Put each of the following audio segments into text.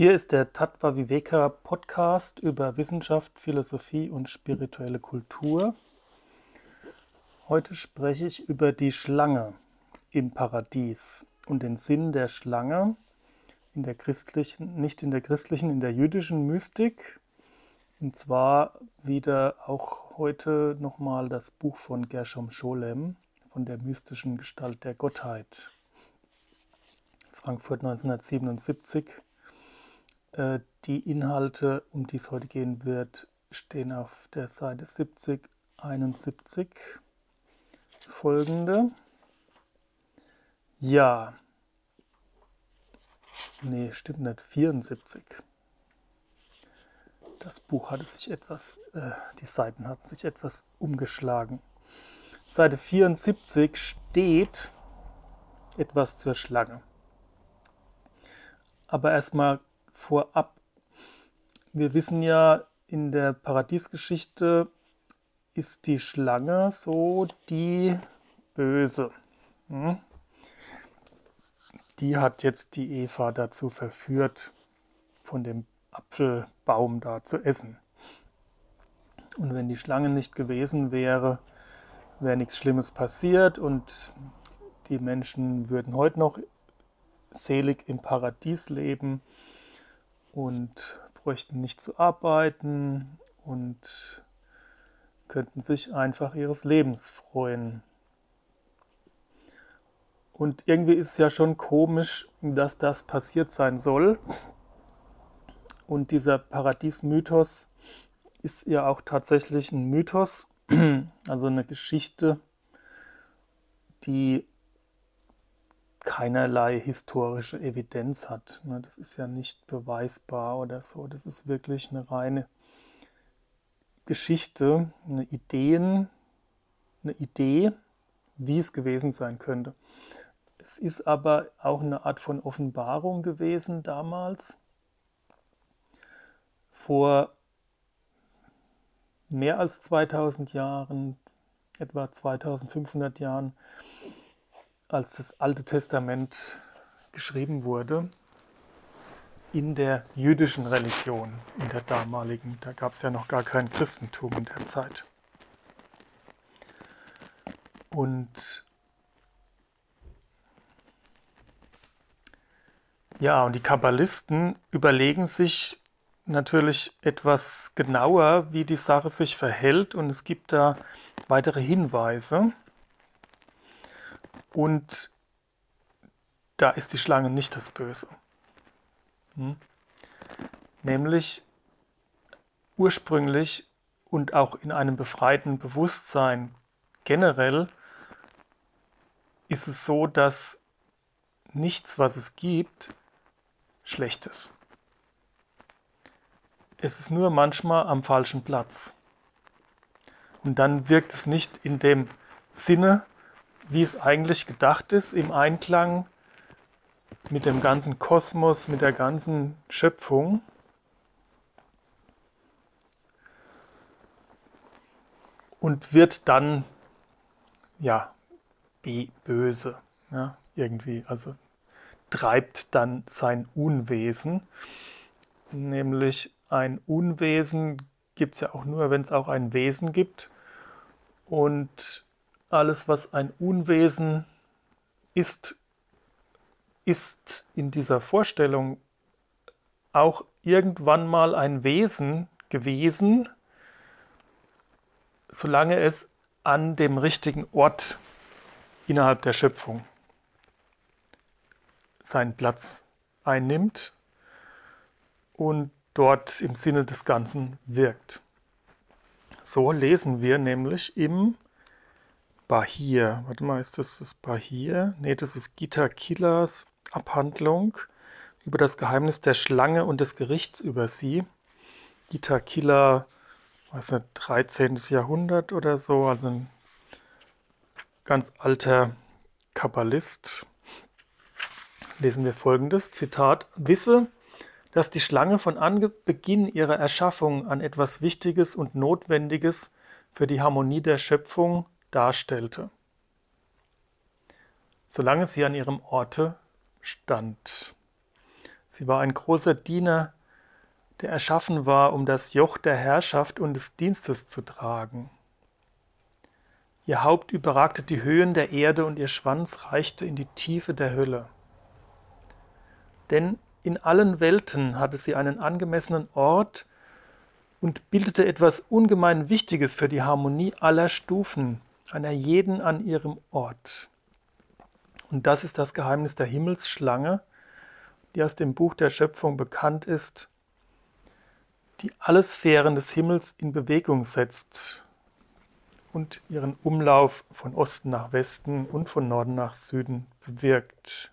Hier ist der Tattva Viveka Podcast über Wissenschaft, Philosophie und spirituelle Kultur. Heute spreche ich über die Schlange im Paradies und den Sinn der Schlange in der christlichen, nicht in der christlichen, in der jüdischen Mystik. Und zwar wieder auch heute nochmal das Buch von Gershom Scholem von der mystischen Gestalt der Gottheit. Frankfurt 1977 äh, die Inhalte, um die es heute gehen wird, stehen auf der Seite 70, 71 folgende. Ja, nee, stimmt nicht, 74. Das Buch hatte sich etwas, äh, die Seiten hatten sich etwas umgeschlagen. Seite 74 steht etwas zur Schlange. Aber erstmal vorab. Wir wissen ja, in der Paradiesgeschichte ist die Schlange so die Böse. Hm? Die hat jetzt die Eva dazu verführt, von dem Apfelbaum da zu essen. Und wenn die Schlange nicht gewesen wäre, wäre nichts Schlimmes passiert und die Menschen würden heute noch selig im Paradies leben und bräuchten nicht zu arbeiten und könnten sich einfach ihres Lebens freuen. Und irgendwie ist es ja schon komisch, dass das passiert sein soll. Und dieser Paradiesmythos ist ja auch tatsächlich ein Mythos, also eine Geschichte, die keinerlei historische Evidenz hat. Ne? Das ist ja nicht beweisbar oder so. Das ist wirklich eine reine Geschichte, eine Ideen, eine Idee, wie es gewesen sein könnte. Es ist aber auch eine Art von Offenbarung gewesen damals. Vor mehr als 2000 Jahren, etwa 2500 Jahren, als das Alte Testament geschrieben wurde, in der jüdischen Religion, in der damaligen. Da gab es ja noch gar kein Christentum in der Zeit. Und ja, und die Kabbalisten überlegen sich natürlich etwas genauer, wie die Sache sich verhält. Und es gibt da weitere Hinweise. Und da ist die Schlange nicht das Böse. Hm? Nämlich ursprünglich und auch in einem befreiten Bewusstsein generell ist es so, dass nichts, was es gibt, schlecht ist. Es ist nur manchmal am falschen Platz. Und dann wirkt es nicht in dem Sinne, wie es eigentlich gedacht ist, im Einklang mit dem ganzen Kosmos, mit der ganzen Schöpfung. Und wird dann, ja, böse, ja, irgendwie, also treibt dann sein Unwesen. Nämlich ein Unwesen gibt es ja auch nur, wenn es auch ein Wesen gibt. Und alles, was ein Unwesen ist, ist in dieser Vorstellung auch irgendwann mal ein Wesen gewesen, solange es an dem richtigen Ort innerhalb der Schöpfung seinen Platz einnimmt und dort im Sinne des Ganzen wirkt. So lesen wir nämlich im Bahir. Warte mal, ist das das Bahir? Ne, das ist Gita Killers Abhandlung über das Geheimnis der Schlange und des Gerichts über sie. Gita Killer, weiß nicht, 13. Jahrhundert oder so, also ein ganz alter Kabbalist. Lesen wir folgendes: Zitat: Wisse, dass die Schlange von Anbeginn ihrer Erschaffung an etwas Wichtiges und Notwendiges für die Harmonie der Schöpfung darstellte, solange sie an ihrem Orte stand. Sie war ein großer Diener, der erschaffen war, um das Joch der Herrschaft und des Dienstes zu tragen. Ihr Haupt überragte die Höhen der Erde und ihr Schwanz reichte in die Tiefe der Hölle. Denn in allen Welten hatte sie einen angemessenen Ort und bildete etwas ungemein Wichtiges für die Harmonie aller Stufen, einer jeden an ihrem Ort. Und das ist das Geheimnis der Himmelsschlange, die aus dem Buch der Schöpfung bekannt ist, die alle Sphären des Himmels in Bewegung setzt und ihren Umlauf von Osten nach Westen und von Norden nach Süden bewirkt.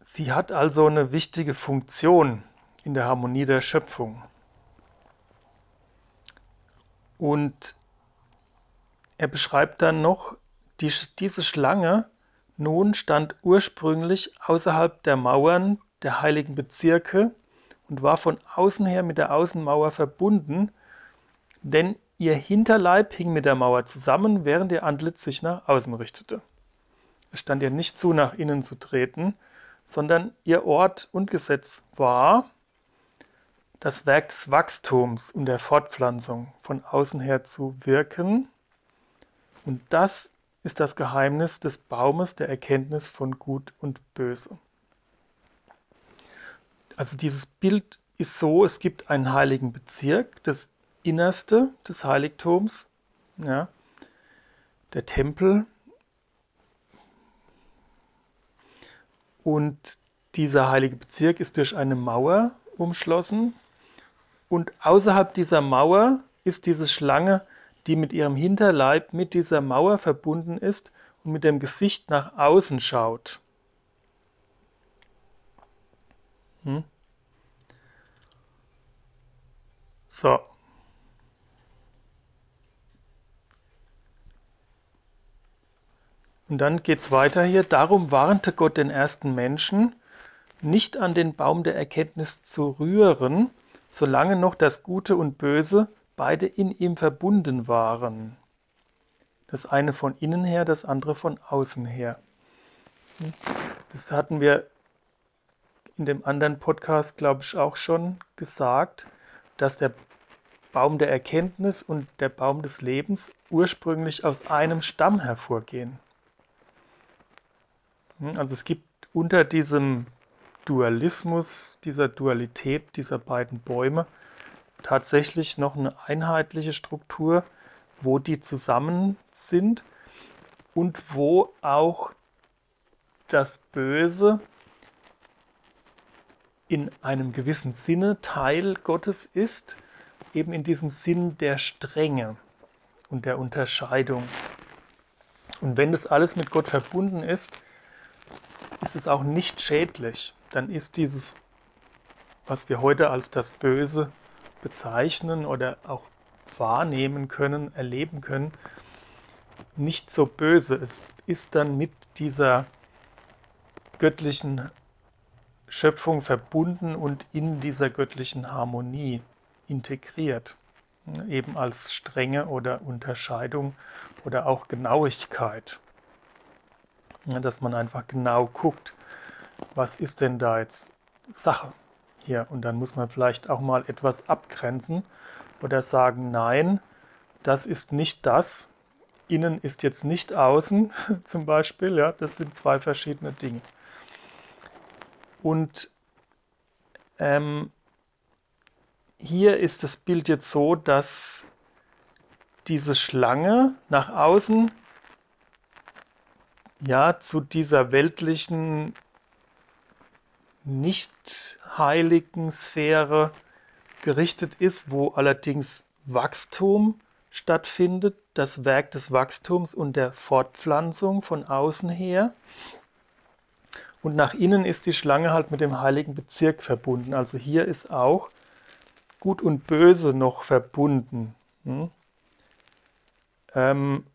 Sie hat also eine wichtige Funktion in der Harmonie der Schöpfung. Und er beschreibt dann noch, die, diese Schlange nun stand ursprünglich außerhalb der Mauern der heiligen Bezirke und war von außen her mit der Außenmauer verbunden, denn ihr Hinterleib hing mit der Mauer zusammen, während ihr Antlitz sich nach außen richtete. Es stand ihr nicht zu, nach innen zu treten, sondern ihr Ort und Gesetz war das Werk des Wachstums und der Fortpflanzung von außen her zu wirken. Und das ist das Geheimnis des Baumes der Erkenntnis von Gut und Böse. Also dieses Bild ist so, es gibt einen heiligen Bezirk, das Innerste des Heiligtums, ja, der Tempel. Und dieser heilige Bezirk ist durch eine Mauer umschlossen. Und außerhalb dieser Mauer ist diese Schlange, die mit ihrem Hinterleib mit dieser Mauer verbunden ist und mit dem Gesicht nach außen schaut. Hm? So. Und dann geht es weiter hier. Darum warnte Gott den ersten Menschen, nicht an den Baum der Erkenntnis zu rühren, solange noch das Gute und Böse beide in ihm verbunden waren. Das eine von innen her, das andere von außen her. Das hatten wir in dem anderen Podcast, glaube ich, auch schon gesagt, dass der Baum der Erkenntnis und der Baum des Lebens ursprünglich aus einem Stamm hervorgehen. Also es gibt unter diesem Dualismus, dieser Dualität dieser beiden Bäume tatsächlich noch eine einheitliche Struktur, wo die zusammen sind und wo auch das Böse in einem gewissen Sinne Teil Gottes ist, eben in diesem Sinn der Strenge und der Unterscheidung. Und wenn das alles mit Gott verbunden ist, ist es auch nicht schädlich. Dann ist dieses, was wir heute als das Böse bezeichnen oder auch wahrnehmen können, erleben können, nicht so böse. Es ist dann mit dieser göttlichen Schöpfung verbunden und in dieser göttlichen Harmonie integriert. Eben als Strenge oder Unterscheidung oder auch Genauigkeit. Dass man einfach genau guckt, was ist denn da jetzt Sache hier? Und dann muss man vielleicht auch mal etwas abgrenzen oder sagen, nein, das ist nicht das. Innen ist jetzt nicht außen zum Beispiel. Ja, das sind zwei verschiedene Dinge. Und ähm, hier ist das Bild jetzt so, dass diese Schlange nach außen ja zu dieser weltlichen, nicht heiligen Sphäre gerichtet ist, wo allerdings Wachstum stattfindet, das Werk des Wachstums und der Fortpflanzung von außen her. Und nach innen ist die Schlange halt mit dem heiligen Bezirk verbunden. Also hier ist auch Gut und Böse noch verbunden. Hm? Ähm,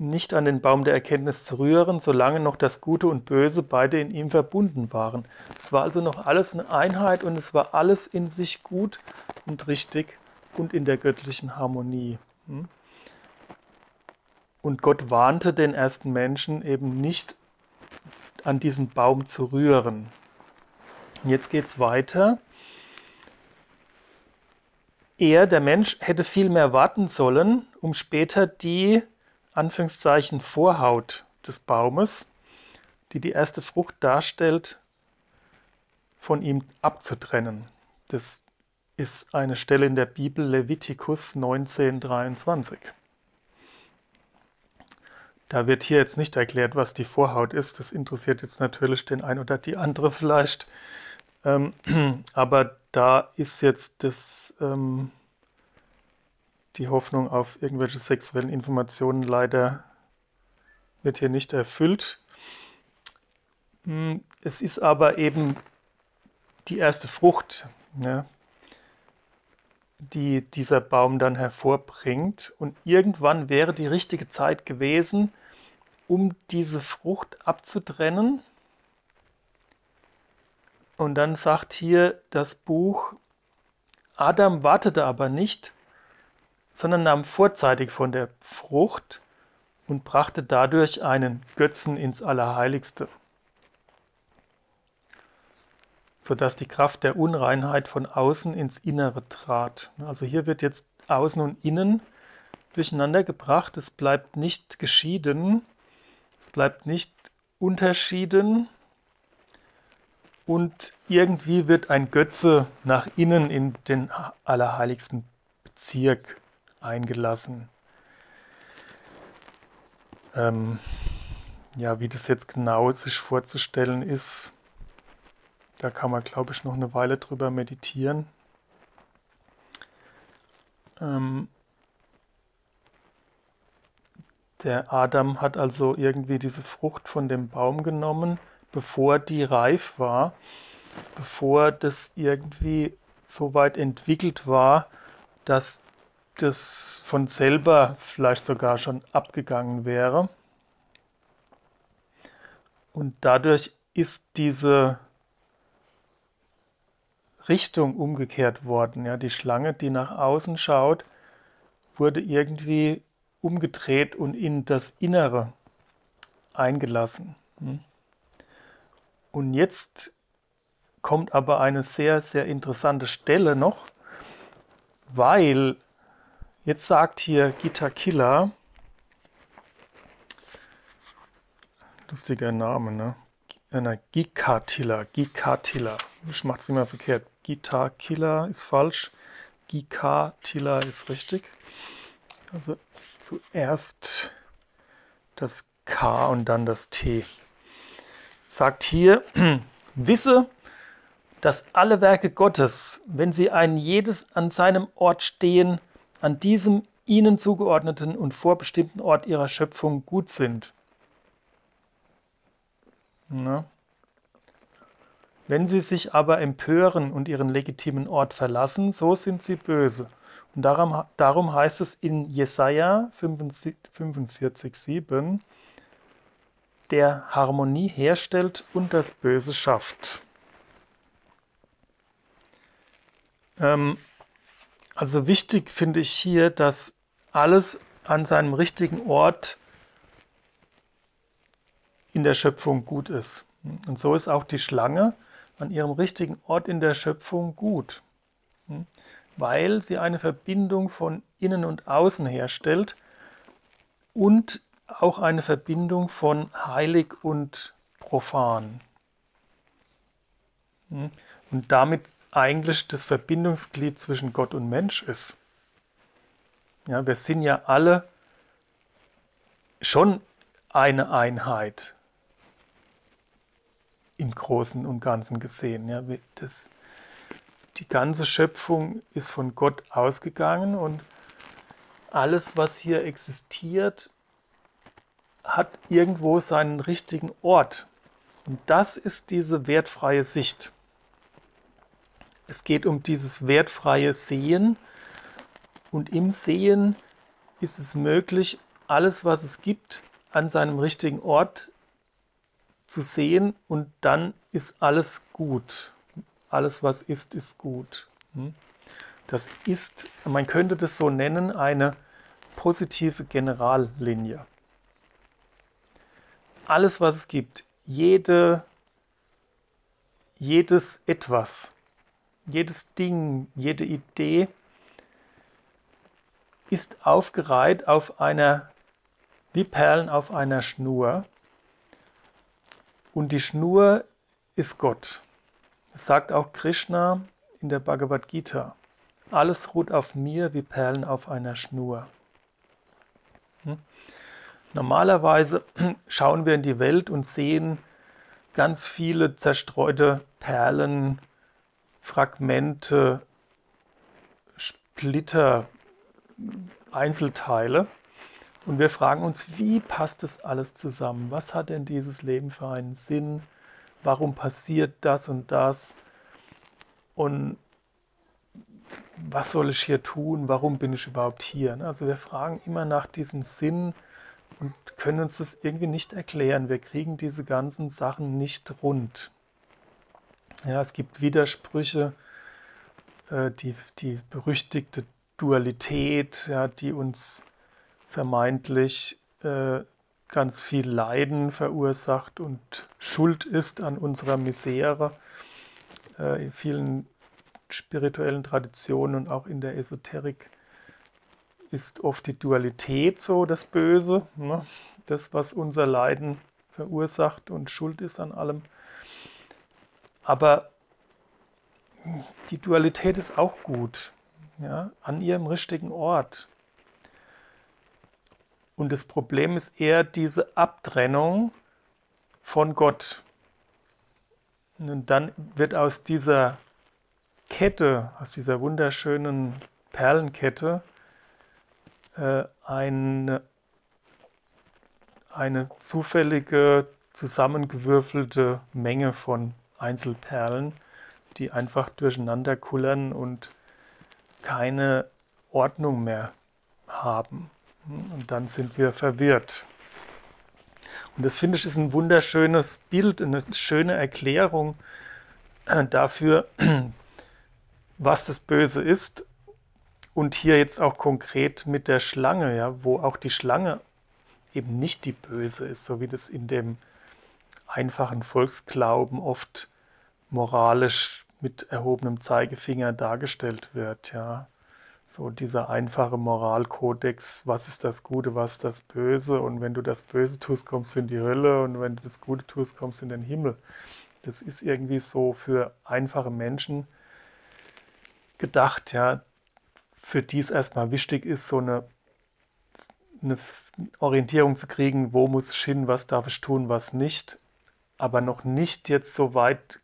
nicht an den Baum der Erkenntnis zu rühren, solange noch das Gute und Böse beide in ihm verbunden waren. Es war also noch alles eine Einheit und es war alles in sich gut und richtig und in der göttlichen Harmonie. Hm? Und Gott warnte den ersten Menschen eben nicht an diesen Baum zu rühren. Und jetzt geht es weiter. Er, der Mensch, hätte viel mehr warten sollen, um später die Anführungszeichen Vorhaut des Baumes, die die erste Frucht darstellt, von ihm abzutrennen. Das ist eine Stelle in der Bibel Levitikus 1923. Da wird hier jetzt nicht erklärt, was die Vorhaut ist. Das interessiert jetzt natürlich den einen oder die andere vielleicht. Ähm, aber da ist jetzt das, ähm, die Hoffnung auf irgendwelche sexuellen Informationen leider wird hier nicht erfüllt. Hm, es ist aber eben die erste Frucht, ja, die dieser Baum dann hervorbringt. Und irgendwann wäre die richtige Zeit gewesen, um diese Frucht abzutrennen. Und dann sagt hier das Buch, Adam wartete aber nicht, sondern nahm vorzeitig von der Frucht und brachte dadurch einen Götzen ins Allerheiligste, sodass die Kraft der Unreinheit von außen ins Innere trat. Also hier wird jetzt außen und innen durcheinander gebracht. Es bleibt nicht geschieden, es bleibt nicht unterschieden und irgendwie wird ein Götze nach innen in den allerheiligsten Bezirk eingelassen. Ähm, ja, wie das jetzt genau sich vorzustellen ist, da kann man, glaube ich, noch eine Weile drüber meditieren. Ähm, Der Adam hat also irgendwie diese Frucht von dem Baum genommen, bevor die reif war, bevor das irgendwie so weit entwickelt war, dass das von selber vielleicht sogar schon abgegangen wäre. Und dadurch ist diese Richtung umgekehrt worden. Ja, die Schlange, die nach außen schaut, wurde irgendwie umgedreht und in das Innere eingelassen. Hm? Und jetzt kommt aber eine sehr, sehr interessante Stelle noch, weil jetzt sagt hier Gita Killer, lustiger Name, ne? Äh, Gikatilla, Gikatilla. Ich mache es immer verkehrt. Gita Killer ist falsch, Gikatilla ist richtig. Also zuerst das K und dann das T. Sagt hier, wisse, dass alle Werke Gottes, wenn sie ein jedes an seinem Ort stehen, an diesem ihnen zugeordneten und vorbestimmten Ort ihrer Schöpfung gut sind. Na? Wenn sie sich aber empören und ihren legitimen Ort verlassen, so sind sie böse. Und darum, darum heißt es in Jesaja 45,7, der Harmonie herstellt und das Böse schafft. Ähm, also wichtig finde ich hier, dass alles an seinem richtigen Ort in der Schöpfung gut ist. Und so ist auch die Schlange an ihrem richtigen Ort in der Schöpfung gut weil sie eine Verbindung von innen und außen herstellt und auch eine Verbindung von heilig und profan. Und damit eigentlich das Verbindungsglied zwischen Gott und Mensch ist. Ja, wir sind ja alle schon eine Einheit im Großen und Ganzen gesehen. Ja, das, die ganze Schöpfung ist von Gott ausgegangen und alles, was hier existiert, hat irgendwo seinen richtigen Ort. Und das ist diese wertfreie Sicht. Es geht um dieses wertfreie Sehen. Und im Sehen ist es möglich, alles, was es gibt, an seinem richtigen Ort zu sehen und dann ist alles gut alles was ist, ist gut. Hm? Das ist, man könnte das so nennen, eine positive Generallinie. alles, was es gibt, jede, jedes etwas, jedes Ding, jede Idee ist aufgereiht auf einer, wie Perlen auf einer Schnur. Und die Schnur ist Gott. Das sagt auch Krishna in der Bhagavad Gita. Alles ruht auf mir wie Perlen auf einer Schnur. Hm? Normalerweise schauen wir in die Welt und sehen ganz viele zerstreute Perlen, Fragmente, Splitter, Einzelteile. Und wir fragen uns, wie passt das alles zusammen? Was hat denn dieses Leben für einen Sinn? Warum passiert das und das? Und was soll ich hier tun? Warum bin ich überhaupt hier? Also wir fragen immer nach diesem Sinn und können uns das irgendwie nicht erklären. Wir kriegen diese ganzen Sachen nicht rund. Ja, es gibt Widersprüche, äh, die, die berüchtigte Dualität, ja, die uns vermeintlich äh, ganz viel Leiden verursacht und schuld ist an unserer Misere. Äh, in vielen spirituellen Traditionen und auch in der Esoterik ist oft die Dualität so das Böse, ne? das, was unser Leiden verursacht und schuld ist an allem. Aber die Dualität ist auch gut, ja? an ihrem richtigen Ort. Und das Problem ist eher diese Abtrennung von Gott. Und dann wird aus dieser Kette, aus dieser wunderschönen Perlenkette, äh, eine, eine zufällige, zusammengewürfelte Menge von Einzelperlen, die einfach durcheinander kullern und keine Ordnung mehr haben. Und dann sind wir verwirrt. Und das finde ich ist ein wunderschönes Bild, eine schöne Erklärung dafür, was das Böse ist. Und hier jetzt auch konkret mit der Schlange, ja, wo auch die Schlange eben nicht die Böse ist, so wie das in dem einfachen Volksglauben oft moralisch mit erhobenem Zeigefinger dargestellt wird, ja. So dieser einfache Moralkodex, was ist das Gute, was ist das Böse und wenn du das Böse tust, kommst du in die Hölle und wenn du das Gute tust, kommst du in den Himmel. Das ist irgendwie so für einfache Menschen gedacht, ja, für die es erstmal wichtig ist, so eine, eine Orientierung zu kriegen, wo muss ich hin, was darf ich tun, was nicht, aber noch nicht jetzt so weit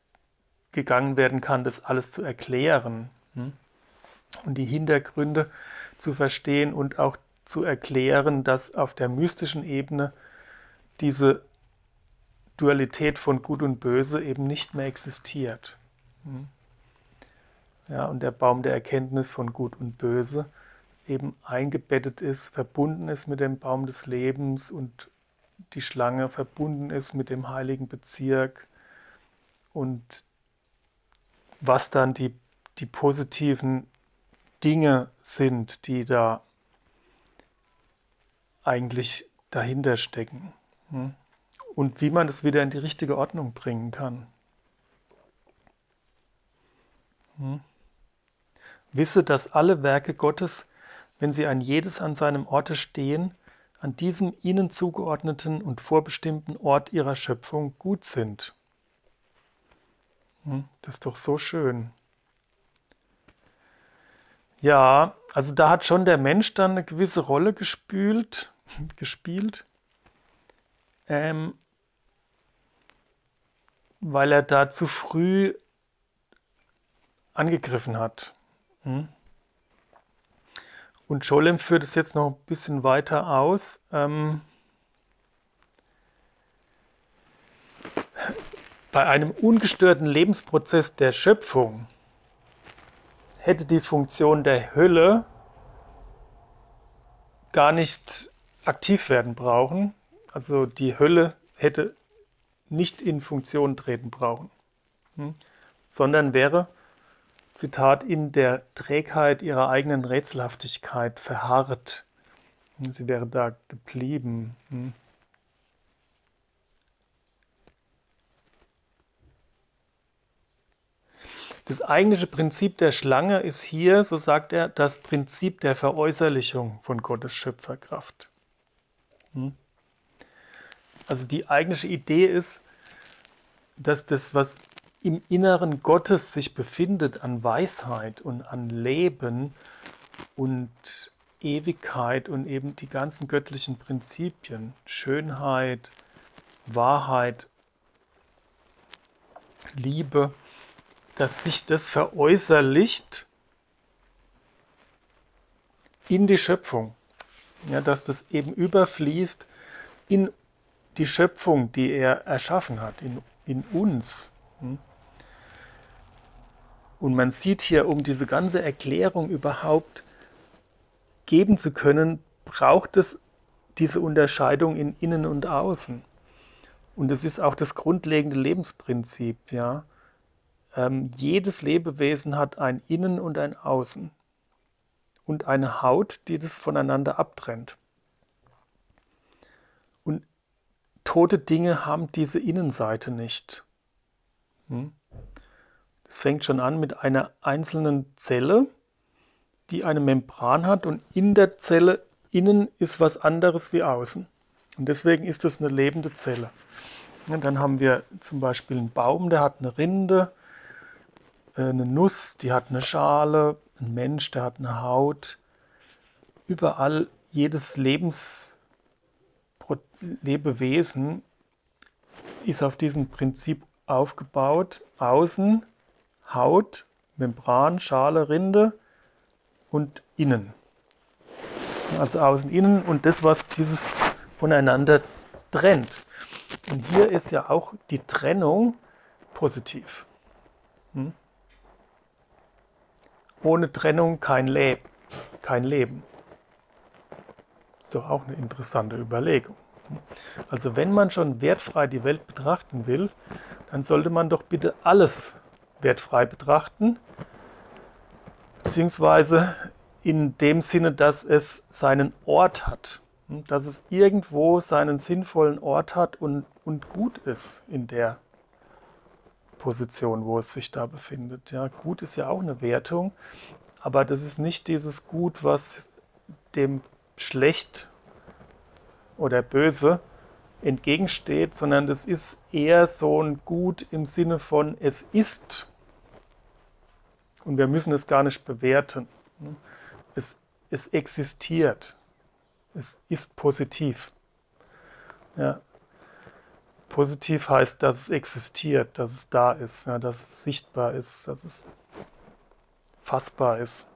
gegangen werden kann, das alles zu erklären hm? und die Hintergründe zu verstehen und auch zu erklären, dass auf der mystischen Ebene diese Dualität von Gut und Böse eben nicht mehr existiert. Hm? ja, und der Baum der Erkenntnis von Gut und Böse eben eingebettet ist, verbunden ist mit dem Baum des Lebens und die Schlange verbunden ist mit dem heiligen Bezirk und was dann die, die positiven Dinge sind, die da eigentlich dahinter stecken. Hm? Und wie man das wieder in die richtige Ordnung bringen kann. Hm? Wisse, dass alle Werke Gottes, wenn sie ein jedes an seinem Orte stehen, an diesem ihnen zugeordneten und vorbestimmten Ort ihrer Schöpfung gut sind. Hm, das ist doch so schön. Ja, also da hat schon der Mensch dann eine gewisse Rolle gespült, gespielt, ähm, weil er da zu früh angegriffen hat. Hm? Und Scholem führt es jetzt noch ein bisschen weiter aus. Ähm, bei einem ungestörten Lebensprozess der Schöpfung hätte die Funktion der Hölle gar nicht aktiv werden brauchen. Also die Hölle hätte nicht in Funktion treten brauchen, hm? sondern wäre Zitat, in der Trägheit ihrer eigenen Rätselhaftigkeit verharrt. Sie wäre da geblieben. Das eigentliche Prinzip der Schlange ist hier, so sagt er, das Prinzip der Veräußerlichung von Gottes Schöpferkraft. Hm? Also die eigentliche Idee ist, dass das, was im Inneren Gottes sich befindet an Weisheit und an Leben und Ewigkeit und eben die ganzen göttlichen Prinzipien, Schönheit, Wahrheit, Liebe, dass sich das veräußerlicht in die Schöpfung. Ja, dass das eben überfließt in die Schöpfung, die er erschaffen hat, in, in uns. Hm? Und man sieht hier, um diese ganze Erklärung überhaupt geben zu können, braucht es diese Unterscheidung in Innen und Außen. Und es ist auch das grundlegende Lebensprinzip, ja. Ähm, jedes Lebewesen hat ein Innen und ein Außen und eine Haut, die das voneinander abtrennt. Und tote Dinge haben diese Innenseite nicht. Hm? Das fängt schon an mit einer einzelnen Zelle, die eine Membran hat und in der Zelle innen ist was anderes wie außen. Und deswegen ist es eine lebende Zelle. Und dann haben wir zum Beispiel einen Baum, der hat eine Rinde, eine Nuss, die hat eine Schale, ein Mensch, der hat eine Haut. Überall jedes Lebens Lebewesen ist auf diesem Prinzip aufgebaut. Außen Haut, Membran, Schale, Rinde und innen. Also außen, innen und das, was dieses voneinander trennt. Und hier ist ja auch die Trennung positiv. Hm? Ohne Trennung kein Leben. Kein Leben. Ist doch auch eine interessante Überlegung. Also wenn man schon wertfrei die Welt betrachten will, dann sollte man doch bitte alles wertfrei betrachten, beziehungsweise in dem Sinne, dass es seinen Ort hat, hm, dass es irgendwo seinen sinnvollen Ort hat und, und gut ist in der Position, wo es sich da befindet. Ja, gut ist ja auch eine Wertung, aber das ist nicht dieses Gut, was dem schlecht oder böse entgegensteht, sondern das ist eher so ein Gut im Sinne von, es ist. Und wir müssen es gar nicht bewerten. Es, es existiert. Es ist positiv. Ja. Positiv heißt, dass es existiert, dass es da ist, ja, dass es sichtbar ist, dass es fassbar ist.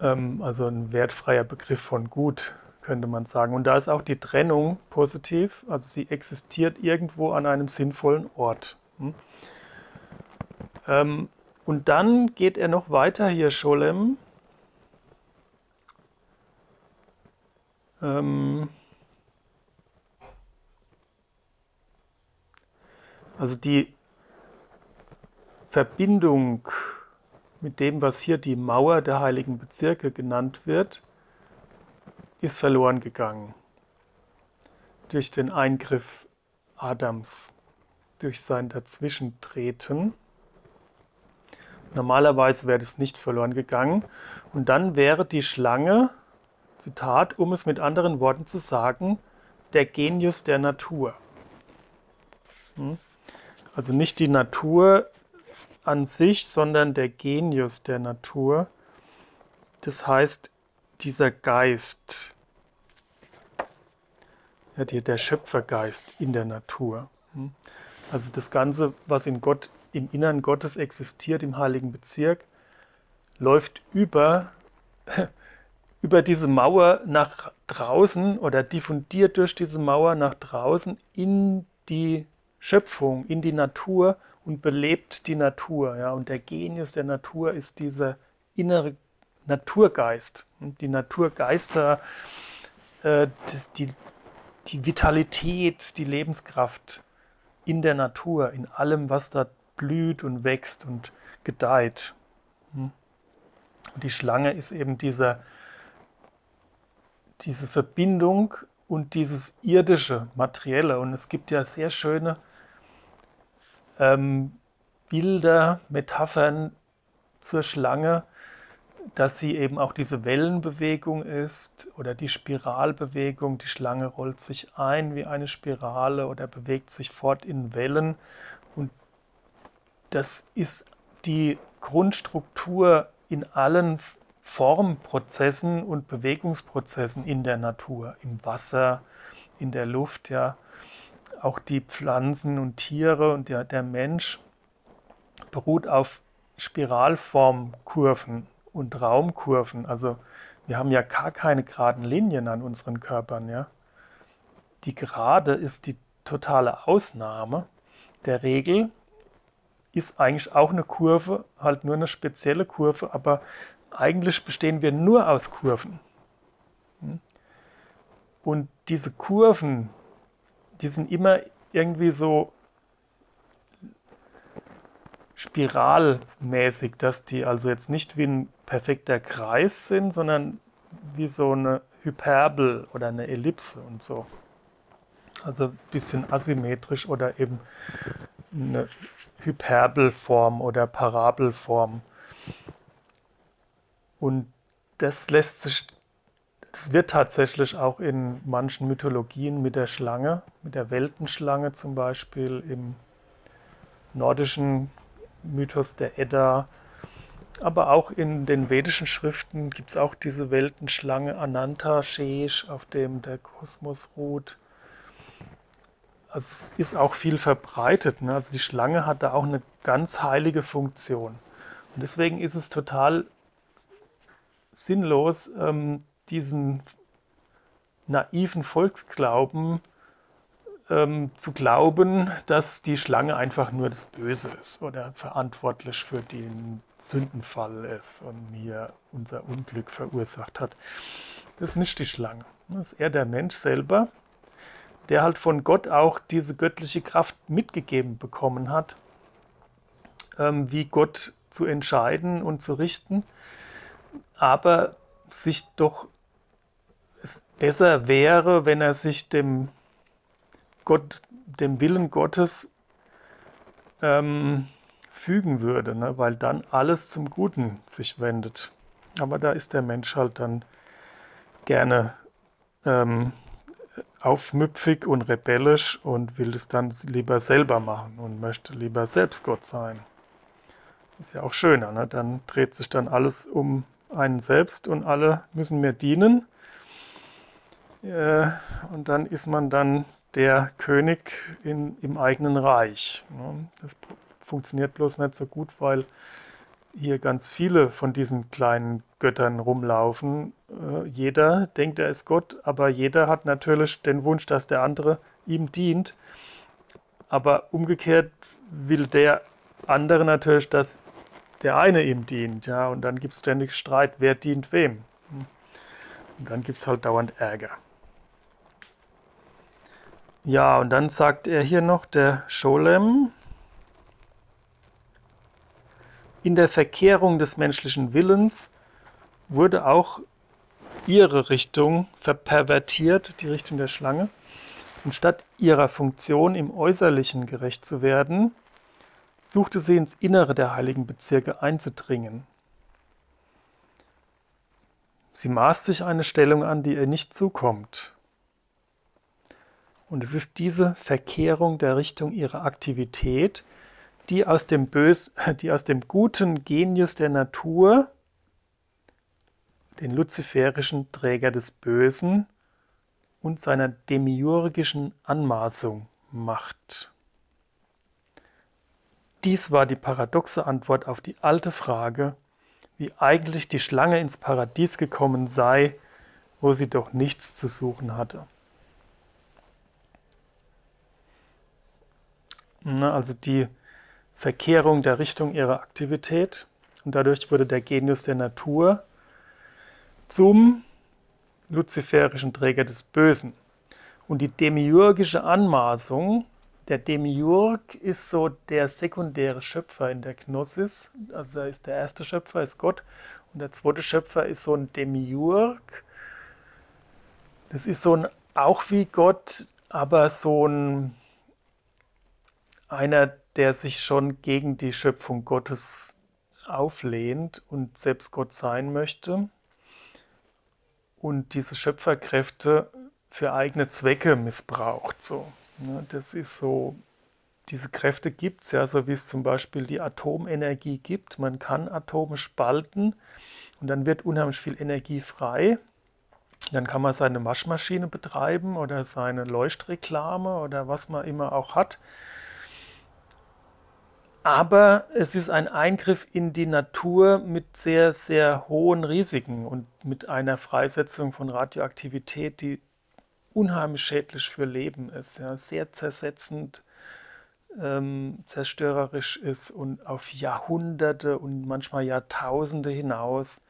Ähm, also ein wertfreier Begriff von gut könnte man sagen. Und da ist auch die Trennung positiv, also sie existiert irgendwo an einem sinnvollen Ort. Hm? Ähm, und dann geht er noch weiter hier, Scholem. Ähm, also die Verbindung mit dem, was hier die Mauer der heiligen Bezirke genannt wird, ist verloren gegangen durch den Eingriff Adams, durch sein Dazwischentreten. Normalerweise wäre das nicht verloren gegangen. Und dann wäre die Schlange, Zitat, um es mit anderen Worten zu sagen, der Genius der Natur. Hm? Also nicht die Natur an sich, sondern der Genius der Natur. Das heißt, dieser Geist, ja, der Schöpfergeist in der Natur. Hm? Also das Ganze, was in Gott, im Innern Gottes existiert, im heiligen Bezirk, läuft über, über diese Mauer nach draußen oder diffundiert durch diese Mauer nach draußen in die Schöpfung, in die Natur und belebt die Natur. Ja? Und der Genius der Natur ist dieser innere Naturgeist. Die Naturgeister, äh, das, die, die Vitalität, die Lebenskraft in der Natur, in allem, was da blüht und wächst und gedeiht. Hm? Und die Schlange ist eben dieser, diese Verbindung und dieses irdische, materielle. Und es gibt ja sehr schöne ähm, Bilder, Metaphern zur Schlange, dass sie eben auch diese Wellenbewegung ist oder die Spiralbewegung. Die Schlange rollt sich ein wie eine Spirale oder bewegt sich fort in Wellen. Und das ist die Grundstruktur in allen Formprozessen und Bewegungsprozessen in der Natur, im Wasser, in der Luft, ja. Auch die Pflanzen und Tiere und der, der Mensch beruht auf Spiralformkurven und Raumkurven. Also wir haben ja gar keine geraden Linien an unseren Körpern, ja. Die Gerade ist die totale Ausnahme der Regel ist eigentlich auch eine Kurve, halt nur eine spezielle Kurve, aber eigentlich bestehen wir nur aus Kurven. Und diese Kurven, die sind immer irgendwie so spiralmäßig, dass die also jetzt nicht wie ein perfekter Kreis sind, sondern wie so eine Hyperbel oder eine Ellipse und so. Also ein bisschen asymmetrisch oder eben eine Hyperbelform oder Parabelform. Und das lässt sich, das wird tatsächlich auch in manchen Mythologien mit der Schlange, mit der Weltenschlange zum Beispiel im nordischen Mythos der Edda, aber auch in den vedischen Schriften gibt es auch diese Weltenschlange Ananta Shesh, auf dem der Kosmos ruht. Also es ist auch viel verbreitet. Ne? Also die Schlange hat da auch eine ganz heilige Funktion. Und deswegen ist es total sinnlos, ähm, diesen naiven Volksglauben ähm, zu glauben, dass die Schlange einfach nur das Böse ist oder verantwortlich für den Sündenfall ist und mir unser Unglück verursacht hat. Das ist nicht die Schlange. Das ist eher der Mensch selber, der halt von Gott auch diese göttliche Kraft mitgegeben bekommen hat, ähm, wie Gott zu entscheiden und zu richten, aber sich doch es besser wäre, wenn er sich dem Gott, dem Willen Gottes ähm, fügen würde, ne? weil dann alles zum Guten sich wendet. Aber da ist der Mensch halt dann gerne ähm, aufmüpfig und rebellisch und will es dann lieber selber machen und möchte lieber selbst Gott sein. Ist ja auch schöner, ne? dann dreht sich dann alles um einen selbst und alle müssen mir dienen. Äh, und dann ist man dann der König in, im eigenen Reich. Ne? Das funktioniert bloß nicht so gut, weil hier ganz viele von diesen kleinen Göttern rumlaufen. Äh, jeder denkt, er ist Gott, aber jeder hat natürlich den Wunsch, dass der andere ihm dient. Aber umgekehrt will der andere natürlich, dass der eine ihm dient. Ja? Und dann gibt es ständig Streit, wer dient wem. Und dann gibt es halt dauernd Ärger. Ja, und dann sagt er hier noch, der Scholem, in der Verkehrung des menschlichen Willens wurde auch ihre Richtung verpervertiert, die Richtung der Schlange. Und statt ihrer Funktion im Äußerlichen gerecht zu werden, suchte sie ins Innere der heiligen Bezirke einzudringen. Sie maßt sich eine Stellung an, die ihr nicht zukommt. Und es ist diese Verkehrung der Richtung ihrer Aktivität, die aus dem, Bös, die aus dem guten Genius der Natur den luziferischen Träger des Bösen und seiner demiurgischen Anmaßung macht. Dies war die paradoxe Antwort auf die alte Frage, wie eigentlich die Schlange ins Paradies gekommen sei, wo sie doch nichts zu suchen hatte. Also die Verkehrung der Richtung ihrer Aktivität und dadurch wurde der Genius der Natur zum luziferischen Träger des Bösen. Und die demiurgische Anmaßung, der Demiurg ist so der sekundäre Schöpfer in der Gnosis, also er ist der erste Schöpfer, ist Gott, und der zweite Schöpfer ist so ein Demiurg. Das ist so ein, auch wie Gott, aber so ein, einer, der sich schon gegen die Schöpfung Gottes auflehnt und selbst Gott sein möchte und diese Schöpferkräfte für eigene Zwecke missbraucht. So. Ne, das ist so, diese Kräfte gibt es ja, so wie es zum Beispiel die Atomenergie gibt. Man kann Atome spalten und dann wird unheimlich viel Energie frei. Dann kann man seine Waschmaschine betreiben oder seine Leuchtreklame oder was man immer auch hat. Aber es ist ein Eingriff in die Natur mit sehr, sehr hohen Risiken und mit einer Freisetzung von Radioaktivität, die unheimlich schädlich für Leben ist, ja, sehr zersetzend, ähm, zerstörerisch ist und auf Jahrhunderte und manchmal Jahrtausende hinaus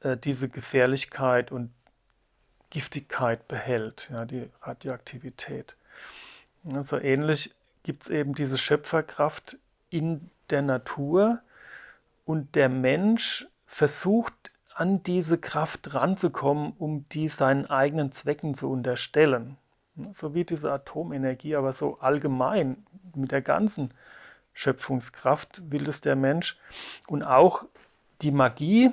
äh, diese Gefährlichkeit und Giftigkeit behält, ja, die Radioaktivität. Also ähnlich gibt es eben diese Schöpferkraft in der Natur und der Mensch versucht an diese Kraft ranzukommen, um die seinen eigenen Zwecken zu unterstellen. So wie diese Atomenergie, aber so allgemein mit der ganzen Schöpfungskraft will es der Mensch. Und auch die Magie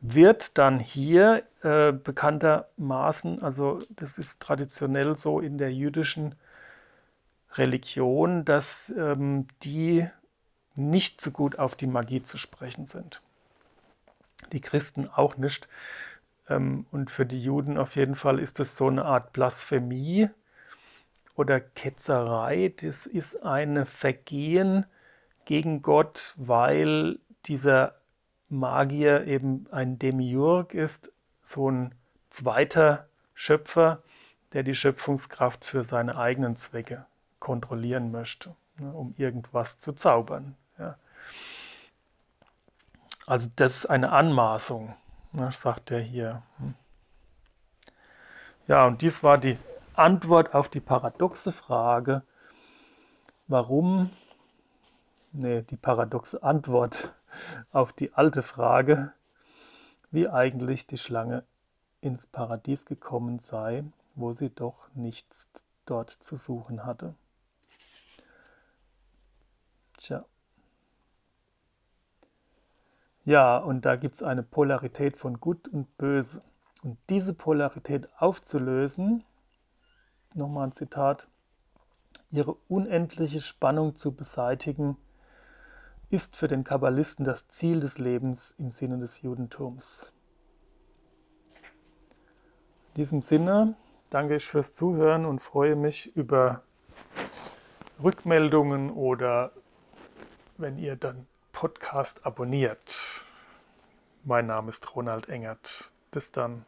wird dann hier äh, bekanntermaßen, also das ist traditionell so in der jüdischen Religion, dass ähm, die nicht so gut auf die Magie zu sprechen sind. Die Christen auch nicht. Ähm, und für die Juden auf jeden Fall ist das so eine Art Blasphemie oder Ketzerei. Das ist ein Vergehen gegen Gott, weil dieser Magier eben ein Demiurg ist, so ein zweiter Schöpfer, der die Schöpfungskraft für seine eigenen Zwecke kontrollieren möchte, ne, um irgendwas zu zaubern. Also das ist eine Anmaßung, ne, sagt er hier. Hm. Ja, und dies war die Antwort auf die paradoxe Frage, warum, nee, die paradoxe Antwort auf die alte Frage, wie eigentlich die Schlange ins Paradies gekommen sei, wo sie doch nichts dort zu suchen hatte. Tja. Ja, und da gibt es eine Polarität von Gut und Böse. Und diese Polarität aufzulösen, nochmal ein Zitat, ihre unendliche Spannung zu beseitigen, ist für den Kabbalisten das Ziel des Lebens im Sinne des Judentums. In diesem Sinne danke ich fürs Zuhören und freue mich über Rückmeldungen oder wenn ihr dann Podcast abonniert. Mein Name ist Ronald Engert. Bis dann.